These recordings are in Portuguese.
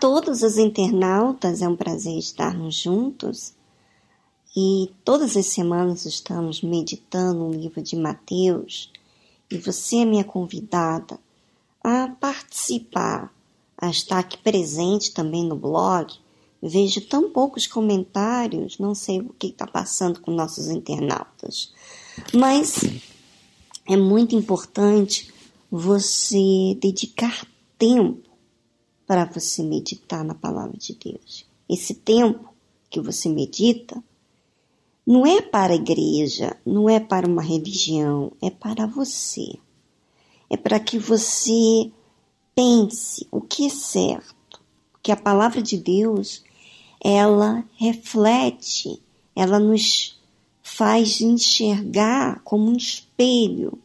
todos os internautas, é um prazer estarmos juntos. E todas as semanas estamos meditando no livro de Mateus. E você é minha convidada a participar, a estar aqui presente também no blog. Vejo tão poucos comentários, não sei o que está passando com nossos internautas. Mas é muito importante você dedicar tempo para você meditar na palavra de Deus. Esse tempo que você medita não é para a igreja, não é para uma religião, é para você. É para que você pense o que é certo. Porque a palavra de Deus, ela reflete, ela nos faz enxergar como um espelho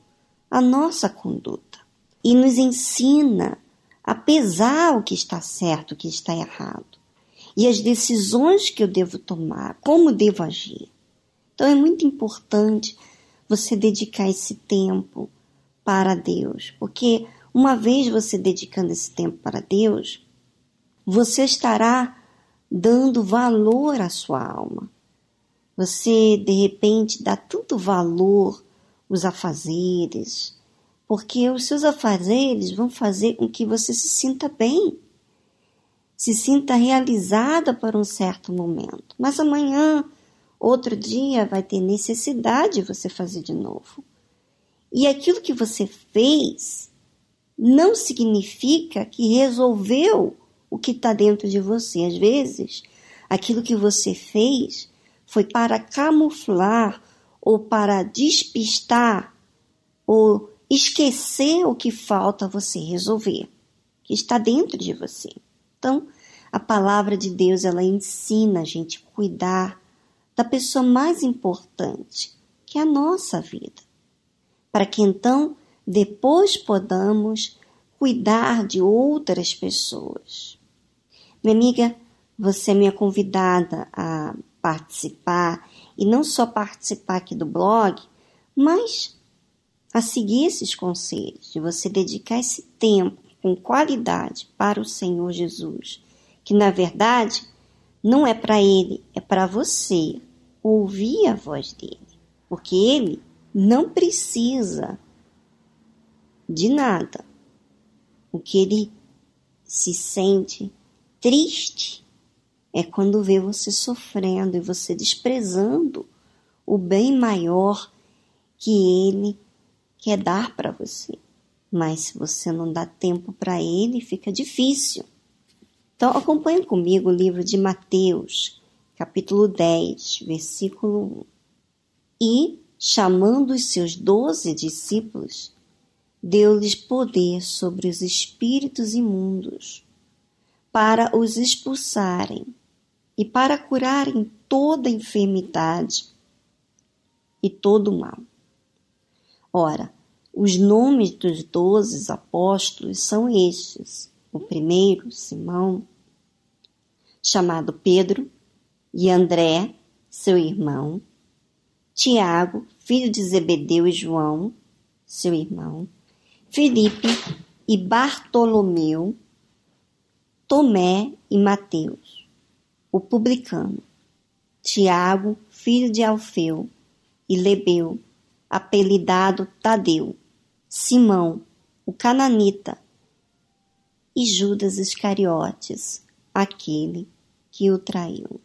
a nossa conduta e nos ensina a pesar o que está certo, o que está errado, e as decisões que eu devo tomar, como devo agir. Então é muito importante você dedicar esse tempo para Deus, porque uma vez você dedicando esse tempo para Deus, você estará dando valor à sua alma. Você, de repente, dá tanto valor aos afazeres, porque os seus afazeres vão fazer com que você se sinta bem, se sinta realizada por um certo momento. Mas amanhã, outro dia, vai ter necessidade de você fazer de novo. E aquilo que você fez não significa que resolveu o que está dentro de você. Às vezes, aquilo que você fez foi para camuflar ou para despistar ou esquecer o que falta você resolver, que está dentro de você. Então, a palavra de Deus ela ensina a gente cuidar da pessoa mais importante, que é a nossa vida, para que então depois podamos cuidar de outras pessoas. Minha amiga, você é minha convidada a participar e não só participar aqui do blog, mas a seguir esses conselhos, de você dedicar esse tempo com qualidade para o Senhor Jesus, que na verdade não é para Ele, é para você ouvir a voz dele, porque Ele não precisa de nada. O que Ele se sente triste é quando vê você sofrendo e você desprezando o bem maior que Ele quer dar para você. Mas se você não dá tempo para ele, fica difícil. Então acompanhe comigo o livro de Mateus, capítulo 10, versículo 1. E, chamando os seus doze discípulos, deu-lhes poder sobre os espíritos imundos, para os expulsarem e para curarem toda enfermidade e todo mal. Ora, os nomes dos doze apóstolos são estes: o primeiro, Simão, chamado Pedro, e André, seu irmão, Tiago, filho de Zebedeu e João, seu irmão, Felipe e Bartolomeu, Tomé e Mateus, o publicano, Tiago, filho de Alfeu, e Lebeu, apelidado Tadeu, Simão, o cananita, e Judas Iscariotes, aquele que o traiu.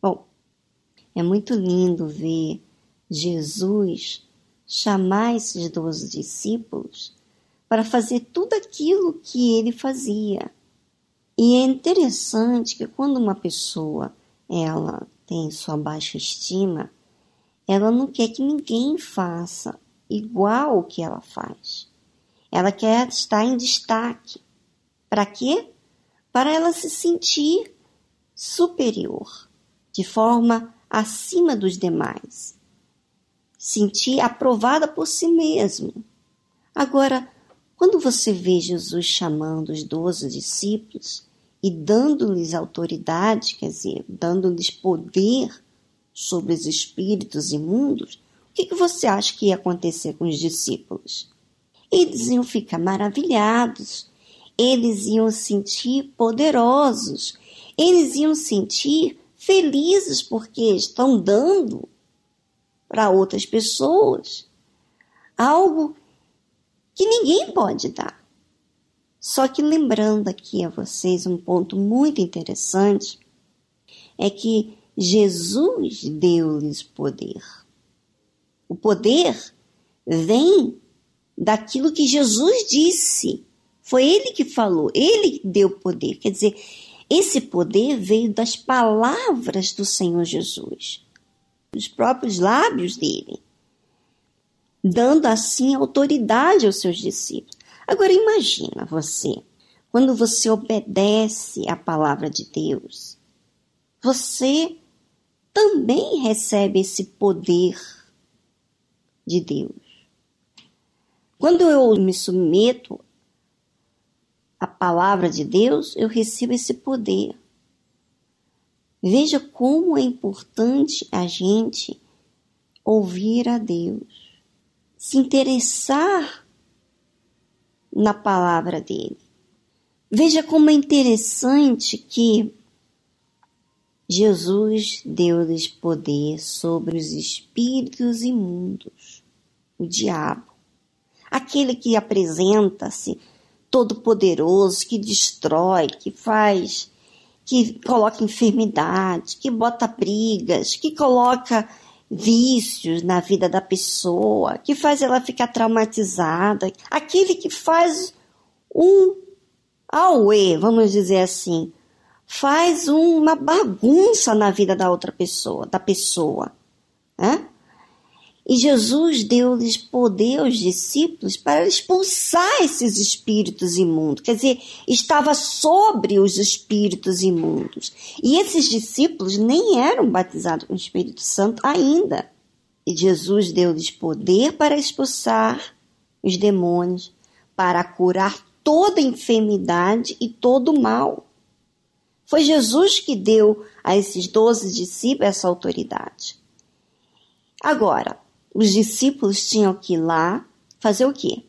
Bom, é muito lindo ver Jesus chamar esses doze discípulos para fazer tudo aquilo que ele fazia. E é interessante que quando uma pessoa ela tem sua baixa estima, ela não quer que ninguém faça igual o que ela faz. Ela quer estar em destaque. Para quê? Para ela se sentir superior, de forma acima dos demais. Sentir aprovada por si mesmo. Agora, quando você vê Jesus chamando os doze discípulos e dando-lhes autoridade, quer dizer, dando-lhes poder sobre os espíritos imundos, o que, você acha que ia acontecer com os discípulos? Eles iam ficar maravilhados eles iam sentir poderosos, eles iam sentir felizes porque estão dando para outras pessoas algo que ninguém pode dar. Só que lembrando aqui a vocês um ponto muito interessante é que Jesus deu-lhes poder. O poder vem daquilo que Jesus disse. Foi ele que falou, ele que deu poder. Quer dizer, esse poder veio das palavras do Senhor Jesus, dos próprios lábios dele, dando assim autoridade aos seus discípulos. Agora imagina você, quando você obedece à palavra de Deus, você também recebe esse poder de Deus. Quando eu me submeto à palavra de Deus, eu recebo esse poder. Veja como é importante a gente ouvir a Deus, se interessar na palavra dele. Veja como é interessante que Jesus deu-lhes poder sobre os espíritos imundos, o diabo, aquele que apresenta-se todo poderoso, que destrói, que faz, que coloca enfermidade, que bota brigas, que coloca vícios na vida da pessoa, que faz ela ficar traumatizada, aquele que faz um auê, vamos dizer assim, faz uma bagunça na vida da outra pessoa, da pessoa. Né? E Jesus deu-lhes poder aos discípulos para expulsar esses espíritos imundos. Quer dizer, estava sobre os espíritos imundos. E esses discípulos nem eram batizados com o Espírito Santo ainda. E Jesus deu-lhes poder para expulsar os demônios, para curar toda enfermidade e todo mal. Foi Jesus que deu a esses doze discípulos essa autoridade. Agora, os discípulos tinham que ir lá fazer o quê?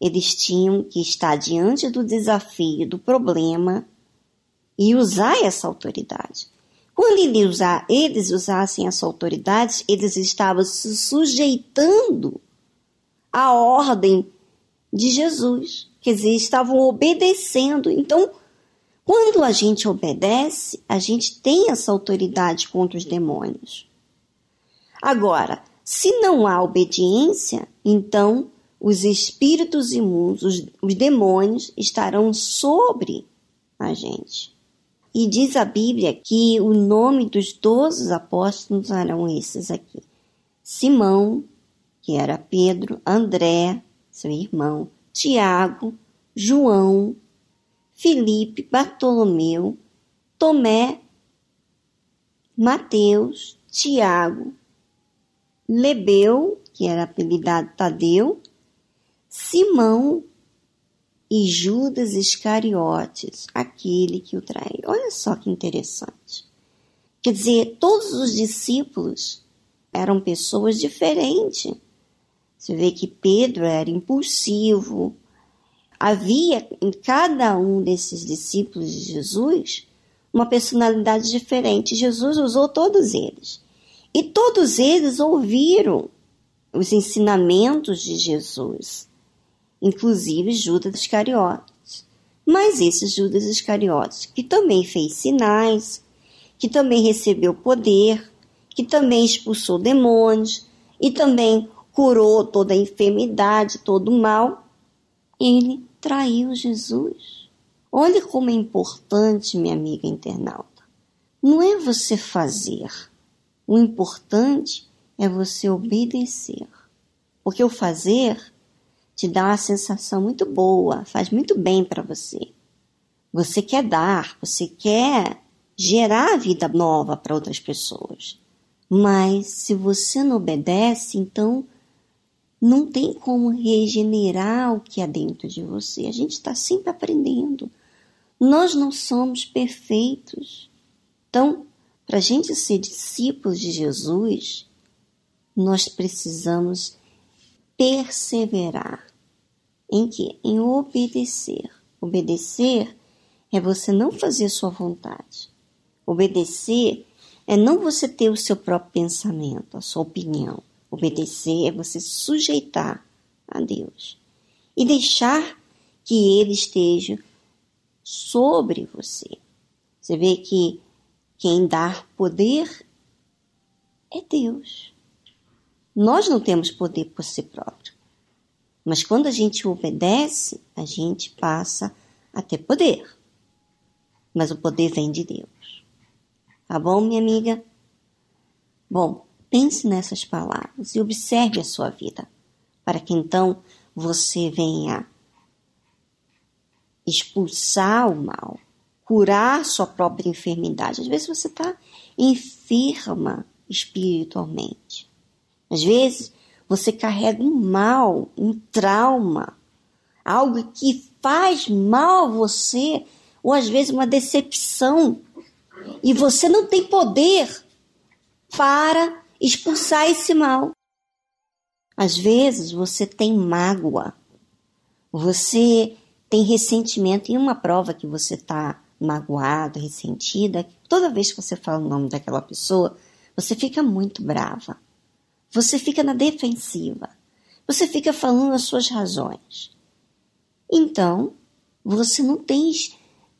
Eles tinham que estar diante do desafio, do problema e usar essa autoridade. Quando eles, usar, eles usassem essa autoridade, eles estavam se sujeitando à ordem de Jesus. Quer dizer, estavam obedecendo. Então, quando a gente obedece, a gente tem essa autoridade contra os demônios. Agora, se não há obediência, então os espíritos imundos, os, os demônios, estarão sobre a gente. E diz a Bíblia que o nome dos doze apóstolos eram esses aqui: Simão, que era Pedro, André, seu irmão, Tiago, João, Filipe, Bartolomeu, Tomé, Mateus, Tiago, Lebeu, que era apelidado Tadeu, Simão e Judas Iscariotes, aquele que o traiu. Olha só que interessante. Quer dizer, todos os discípulos eram pessoas diferentes. Você vê que Pedro era impulsivo, havia em cada um desses discípulos de Jesus uma personalidade diferente. Jesus usou todos eles. E todos eles ouviram os ensinamentos de Jesus, inclusive Judas Iscariotes. Mas esse Judas Iscariotes, que também fez sinais, que também recebeu poder, que também expulsou demônios e também curou toda a enfermidade, todo o mal, ele traiu Jesus. Olha como é importante, minha amiga internauta. Não é você fazer. O importante é você obedecer. Porque o fazer te dá uma sensação muito boa, faz muito bem para você. Você quer dar, você quer gerar vida nova para outras pessoas. Mas se você não obedece, então não tem como regenerar o que há dentro de você. A gente está sempre aprendendo. Nós não somos perfeitos. Então, para a gente ser discípulos de Jesus, nós precisamos perseverar. Em que? Em obedecer. Obedecer é você não fazer sua vontade. Obedecer é não você ter o seu próprio pensamento, a sua opinião. Obedecer é você sujeitar a Deus e deixar que Ele esteja sobre você. Você vê que quem dá poder é Deus. Nós não temos poder por si próprio. Mas quando a gente obedece, a gente passa a ter poder. Mas o poder vem de Deus. Tá bom, minha amiga? Bom, pense nessas palavras e observe a sua vida, para que então você venha expulsar o mal, curar sua própria enfermidade. Às vezes você está enferma espiritualmente. Às vezes você carrega um mal, um trauma, algo que faz mal a você, ou às vezes uma decepção, e você não tem poder para expulsar esse mal. Às vezes você tem mágoa, você tem ressentimento, e uma prova que você está magoado, ressentida, toda vez que você fala o nome daquela pessoa, você fica muito brava. Você fica na defensiva. Você fica falando as suas razões. Então, você não tem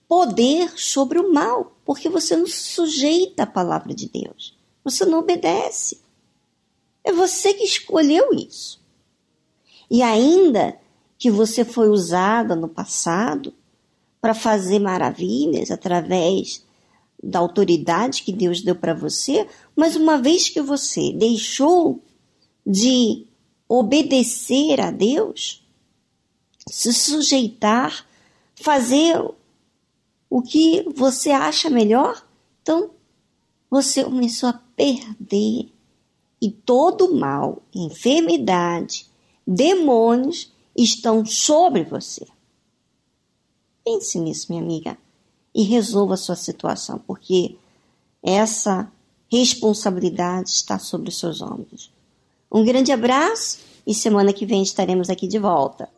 poder sobre o mal, porque você não sujeita a palavra de Deus. Você não obedece. É você que escolheu isso. E ainda que você foi usada no passado para fazer maravilhas através da autoridade que Deus deu para você, mas uma vez que você deixou de obedecer a Deus, se sujeitar, fazer o que você acha melhor, então você começou a perder. E todo mal, enfermidade, demônios estão sobre você. Pense nisso, minha amiga e resolva a sua situação, porque essa responsabilidade está sobre os seus ombros. Um grande abraço e semana que vem estaremos aqui de volta.